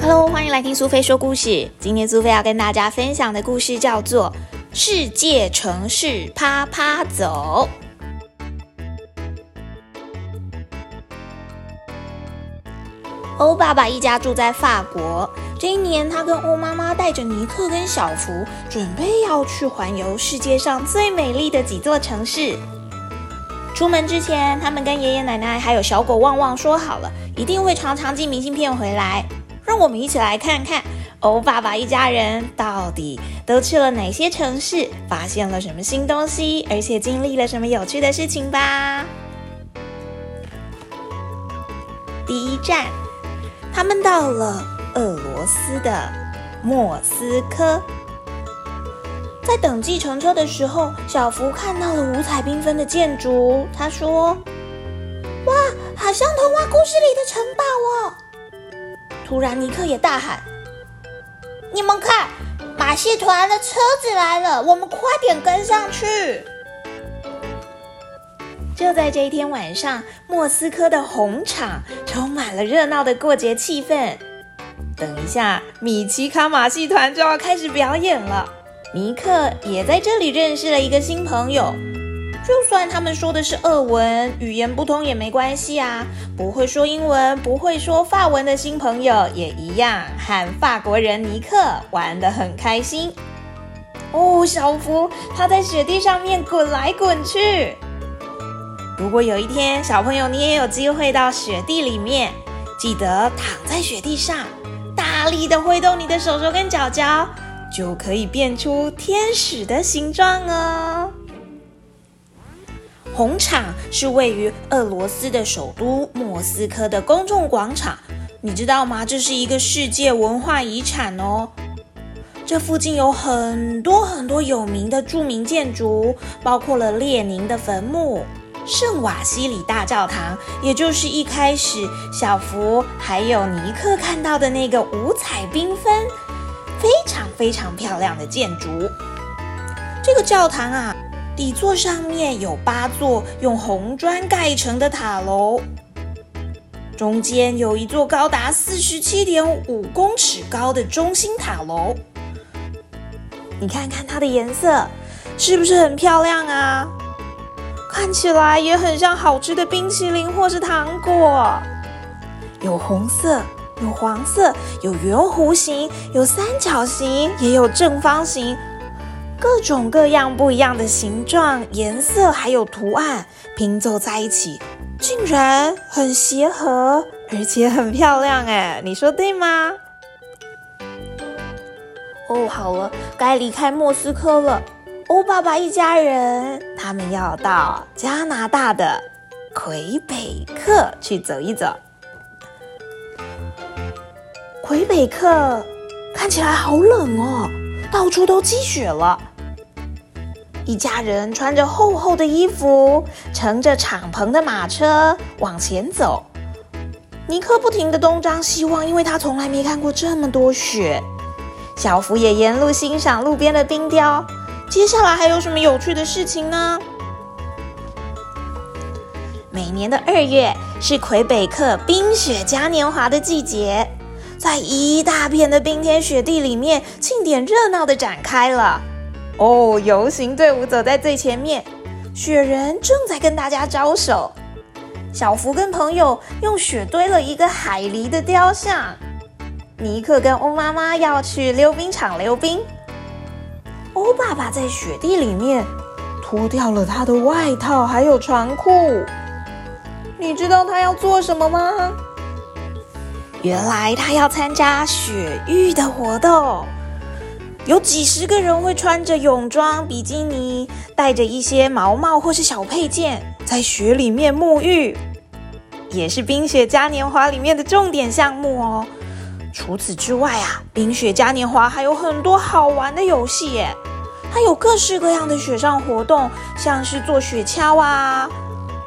Hello，欢迎来听苏菲说故事。今天苏菲要跟大家分享的故事叫做《世界城市啪啪走》。欧爸爸一家住在法国。这一年，他跟欧妈妈带着尼克跟小福，准备要去环游世界上最美丽的几座城市。出门之前，他们跟爷爷奶奶还有小狗旺旺说好了，一定会常常寄明信片回来。让我们一起来看看欧爸爸一家人到底都去了哪些城市，发现了什么新东西，而且经历了什么有趣的事情吧。第一站。他们到了俄罗斯的莫斯科，在等计程车的时候，小福看到了五彩缤纷的建筑。他说：“哇，好像童话故事里的城堡哦！”突然，尼克也大喊：“你们看，马戏团的车子来了，我们快点跟上去！”就在这一天晚上，莫斯科的红场充满了热闹的过节气氛。等一下，米奇卡马戏团就要开始表演了。尼克也在这里认识了一个新朋友。就算他们说的是俄文，语言不通也没关系啊。不会说英文、不会说法文的新朋友也一样，和法国人尼克玩得很开心。哦，小福他在雪地上面滚来滚去。如果有一天，小朋友你也有机会到雪地里面，记得躺在雪地上，大力的挥动你的手手跟脚脚，就可以变出天使的形状哦。红场是位于俄罗斯的首都莫斯科的公众广场，你知道吗？这是一个世界文化遗产哦。这附近有很多很多有名的著名建筑，包括了列宁的坟墓。圣瓦西里大教堂，也就是一开始小福还有尼克看到的那个五彩缤纷、非常非常漂亮的建筑。这个教堂啊，底座上面有八座用红砖盖成的塔楼，中间有一座高达四十七点五公尺高的中心塔楼。你看看它的颜色，是不是很漂亮啊？看起来也很像好吃的冰淇淋或是糖果，有红色，有黄色，有圆弧形，有三角形，也有正方形，各种各样不一样的形状、颜色还有图案拼凑在一起，竟然很协和，而且很漂亮哎，你说对吗？哦，好了，该离开莫斯科了。欧爸爸一家人，他们要到加拿大的魁北克去走一走。魁北克看起来好冷哦，到处都积雪了。一家人穿着厚厚的衣服，乘着敞篷的马车往前走。尼克不停的东张西望，因为他从来没看过这么多雪。小福也沿路欣赏路边的冰雕。接下来还有什么有趣的事情呢？每年的二月是魁北克冰雪嘉年华的季节，在一大片的冰天雪地里面，庆典热闹的展开了。哦，游行队伍走在最前面，雪人正在跟大家招手。小福跟朋友用雪堆了一个海狸的雕像。尼克跟欧妈妈要去溜冰场溜冰。欧爸爸在雪地里面脱掉了他的外套，还有长裤。你知道他要做什么吗？原来他要参加雪域的活动。有几十个人会穿着泳装、比基尼，带着一些毛帽或是小配件，在雪里面沐浴，也是冰雪嘉年华里面的重点项目哦。除此之外啊，冰雪嘉年华还有很多好玩的游戏耶。它有各式各样的雪上活动，像是坐雪橇啊，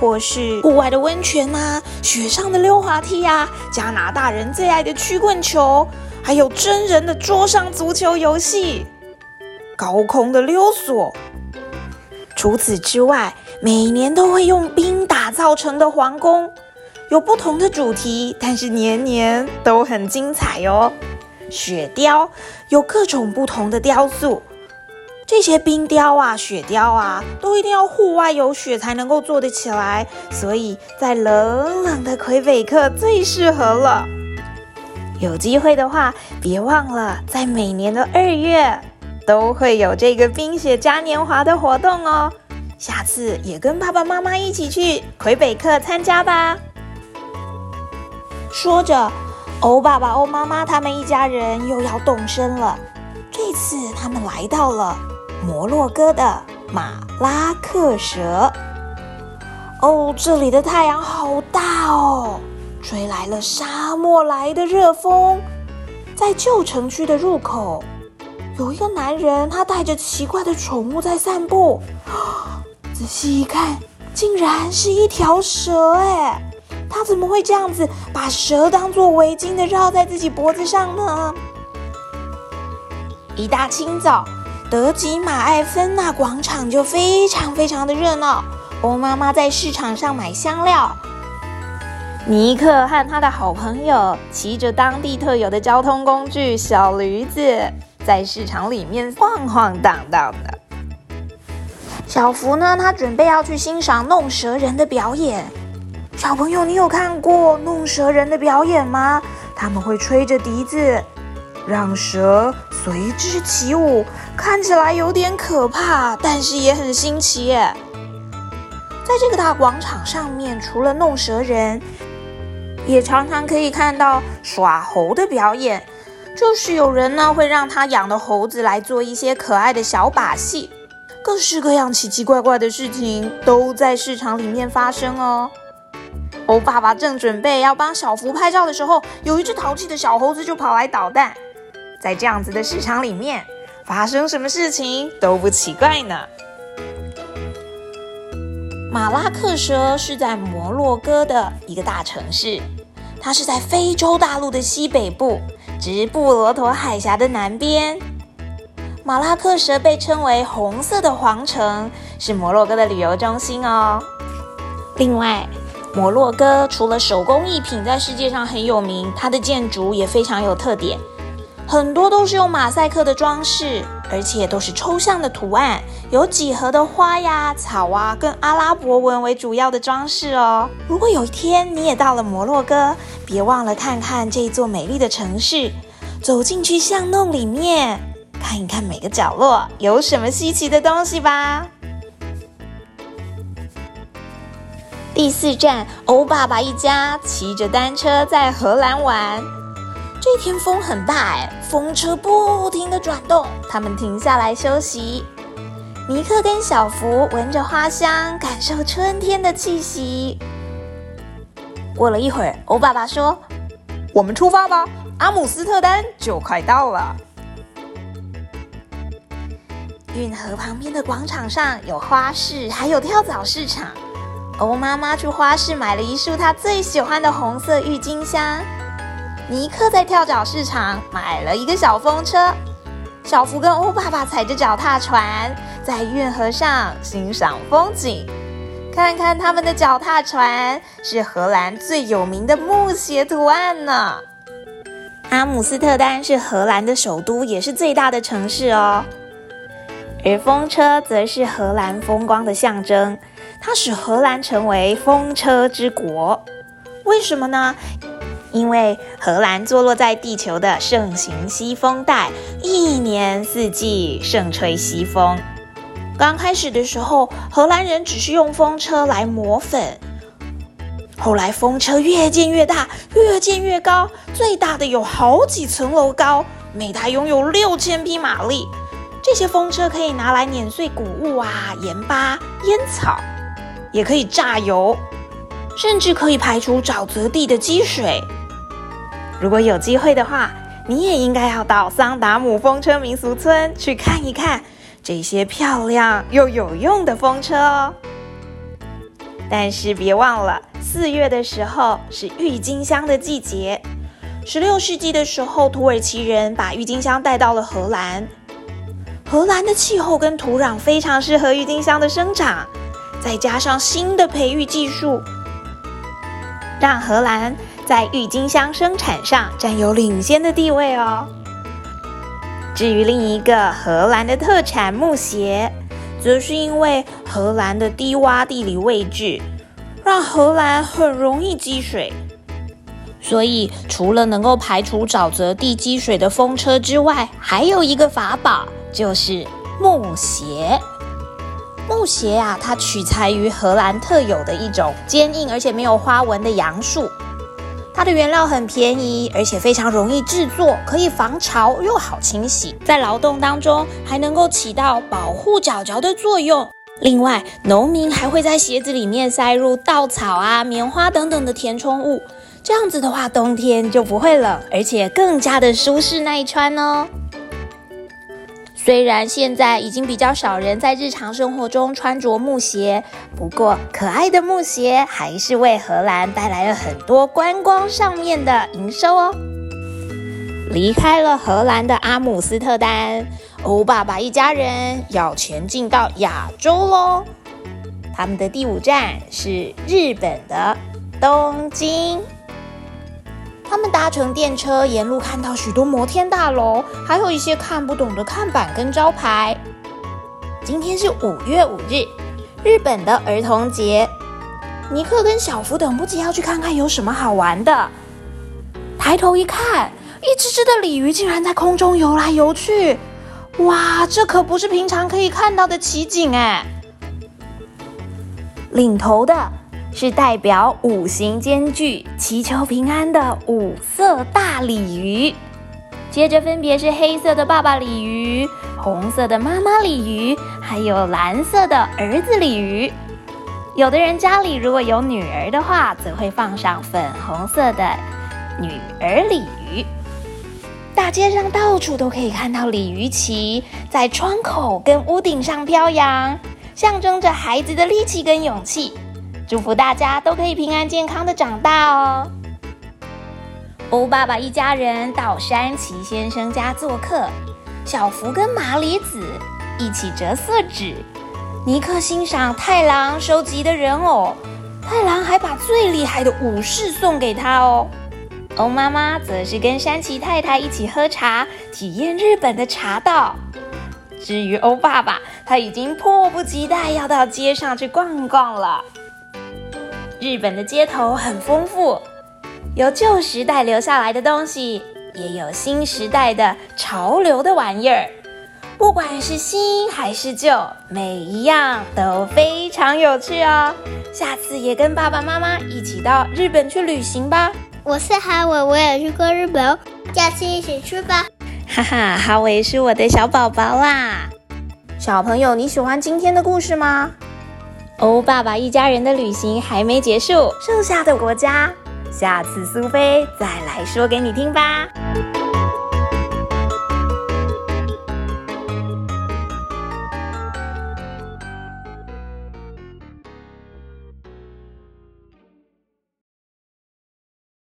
或是户外的温泉呐，雪上的溜滑梯呀，加拿大人最爱的曲棍球，还有真人的桌上足球游戏，高空的溜索。除此之外，每年都会用冰打造成的皇宫。有不同的主题，但是年年都很精彩哦。雪雕有各种不同的雕塑，这些冰雕啊、雪雕啊，都一定要户外有雪才能够做得起来，所以在冷冷的魁北克最适合了。有机会的话，别忘了在每年的二月都会有这个冰雪嘉年华的活动哦。下次也跟爸爸妈妈一起去魁北克参加吧。说着，欧爸爸、欧妈妈他们一家人又要动身了。这次他们来到了摩洛哥的马拉克蛇。哦，这里的太阳好大哦，吹来了沙漠来的热风。在旧城区的入口，有一个男人，他带着奇怪的宠物在散步。仔细一看，竟然是一条蛇！哎。他怎么会这样子把蛇当做围巾的绕在自己脖子上呢？一大清早，德吉马艾芬纳广场就非常非常的热闹。欧妈妈在市场上买香料，尼克和他的好朋友骑着当地特有的交通工具小驴子，在市场里面晃晃荡荡的。小福呢，他准备要去欣赏弄蛇人的表演。小朋友，你有看过弄蛇人的表演吗？他们会吹着笛子，让蛇随之起舞，看起来有点可怕，但是也很新奇耶。在这个大广场上面，除了弄蛇人，也常常可以看到耍猴的表演，就是有人呢会让他养的猴子来做一些可爱的小把戏，各式各样奇奇怪怪的事情都在市场里面发生哦。猴爸爸正准备要帮小福拍照的时候，有一只淘气的小猴子就跑来捣蛋。在这样子的市场里面，发生什么事情都不奇怪呢。马拉克蛇是在摩洛哥的一个大城市，它是在非洲大陆的西北部，直布罗陀海峡的南边。马拉克蛇被称为“红色的皇城”，是摩洛哥的旅游中心哦。另外，摩洛哥除了手工艺品在世界上很有名，它的建筑也非常有特点，很多都是用马赛克的装饰，而且都是抽象的图案，有几何的花呀、草啊，跟阿拉伯文为主要的装饰哦。如果有一天你也到了摩洛哥，别忘了看看这座美丽的城市，走进去巷弄里面，看一看每个角落有什么稀奇的东西吧。第四站，欧爸爸一家骑着单车在荷兰玩。这天风很大哎，风车不停的转动，他们停下来休息。尼克跟小福闻着花香，感受春天的气息。过了一会儿，欧爸爸说：“我们出发吧，阿姆斯特丹就快到了。”运河旁边的广场上有花市，还有跳蚤市场。欧妈妈去花市买了一束她最喜欢的红色郁金香。尼克在跳蚤市场买了一个小风车。小福跟欧爸爸踩着脚踏船在运河上欣赏风景。看看他们的脚踏船是荷兰最有名的木鞋图案呢。阿姆斯特丹是荷兰的首都，也是最大的城市哦。而风车则是荷兰风光的象征。它使荷兰成为风车之国，为什么呢？因为荷兰坐落在地球的盛行西风带，一年四季盛吹西风。刚开始的时候，荷兰人只是用风车来磨粉，后来风车越建越大，越建越高，最大的有好几层楼高，每台拥有六千匹马力。这些风车可以拿来碾碎谷物啊、盐巴、烟草。也可以榨油，甚至可以排除沼泽地的积水。如果有机会的话，你也应该要到桑达姆风车民俗村去看一看这些漂亮又有用的风车哦。但是别忘了，四月的时候是郁金香的季节。十六世纪的时候，土耳其人把郁金香带到了荷兰。荷兰的气候跟土壤非常适合郁金香的生长。再加上新的培育技术，让荷兰在郁金香生产上占有领先的地位哦。至于另一个荷兰的特产木鞋，则是因为荷兰的低洼地理位置，让荷兰很容易积水。所以，除了能够排除沼泽地积水的风车之外，还有一个法宝，就是木鞋。木鞋啊，它取材于荷兰特有的一种坚硬而且没有花纹的杨树。它的原料很便宜，而且非常容易制作，可以防潮又好清洗，在劳动当中还能够起到保护脚脚的作用。另外，农民还会在鞋子里面塞入稻草啊、棉花等等的填充物。这样子的话，冬天就不会冷，而且更加的舒适耐穿哦。虽然现在已经比较少人在日常生活中穿着木鞋，不过可爱的木鞋还是为荷兰带来了很多观光上面的营收哦。离开了荷兰的阿姆斯特丹，欧爸爸一家人要前进到亚洲喽。他们的第五站是日本的东京。他们搭乘电车，沿路看到许多摩天大楼，还有一些看不懂的看板跟招牌。今天是五月五日，日本的儿童节。尼克跟小福等不及要去看看有什么好玩的。抬头一看，一只只的鲤鱼竟然在空中游来游去。哇，这可不是平常可以看到的奇景哎！领头的。是代表五行兼具、祈求平安的五色大鲤鱼，接着分别是黑色的爸爸鲤鱼、红色的妈妈鲤鱼，还有蓝色的儿子鲤鱼。有的人家里如果有女儿的话，则会放上粉红色的女儿鲤鱼。大街上到处都可以看到鲤鱼旗，在窗口跟屋顶上飘扬，象征着孩子的力气跟勇气。祝福大家都可以平安健康的长大哦！欧爸爸一家人到山崎先生家做客，小福跟麻里子一起折色纸，尼克欣赏太郎收集的人偶，太郎还把最厉害的武士送给他哦。欧妈妈则是跟山崎太太一起喝茶，体验日本的茶道。至于欧爸爸，他已经迫不及待要到街上去逛逛了。日本的街头很丰富，有旧时代留下来的东西，也有新时代的潮流的玩意儿。不管是新还是旧，每一样都非常有趣哦。下次也跟爸爸妈妈一起到日本去旅行吧。我是哈维，我也去过日本哦，下次一起去吧。哈哈，哈维是我的小宝宝啦。小朋友，你喜欢今天的故事吗？欧爸爸一家人的旅行还没结束，剩下的国家，下次苏菲再来说给你听吧。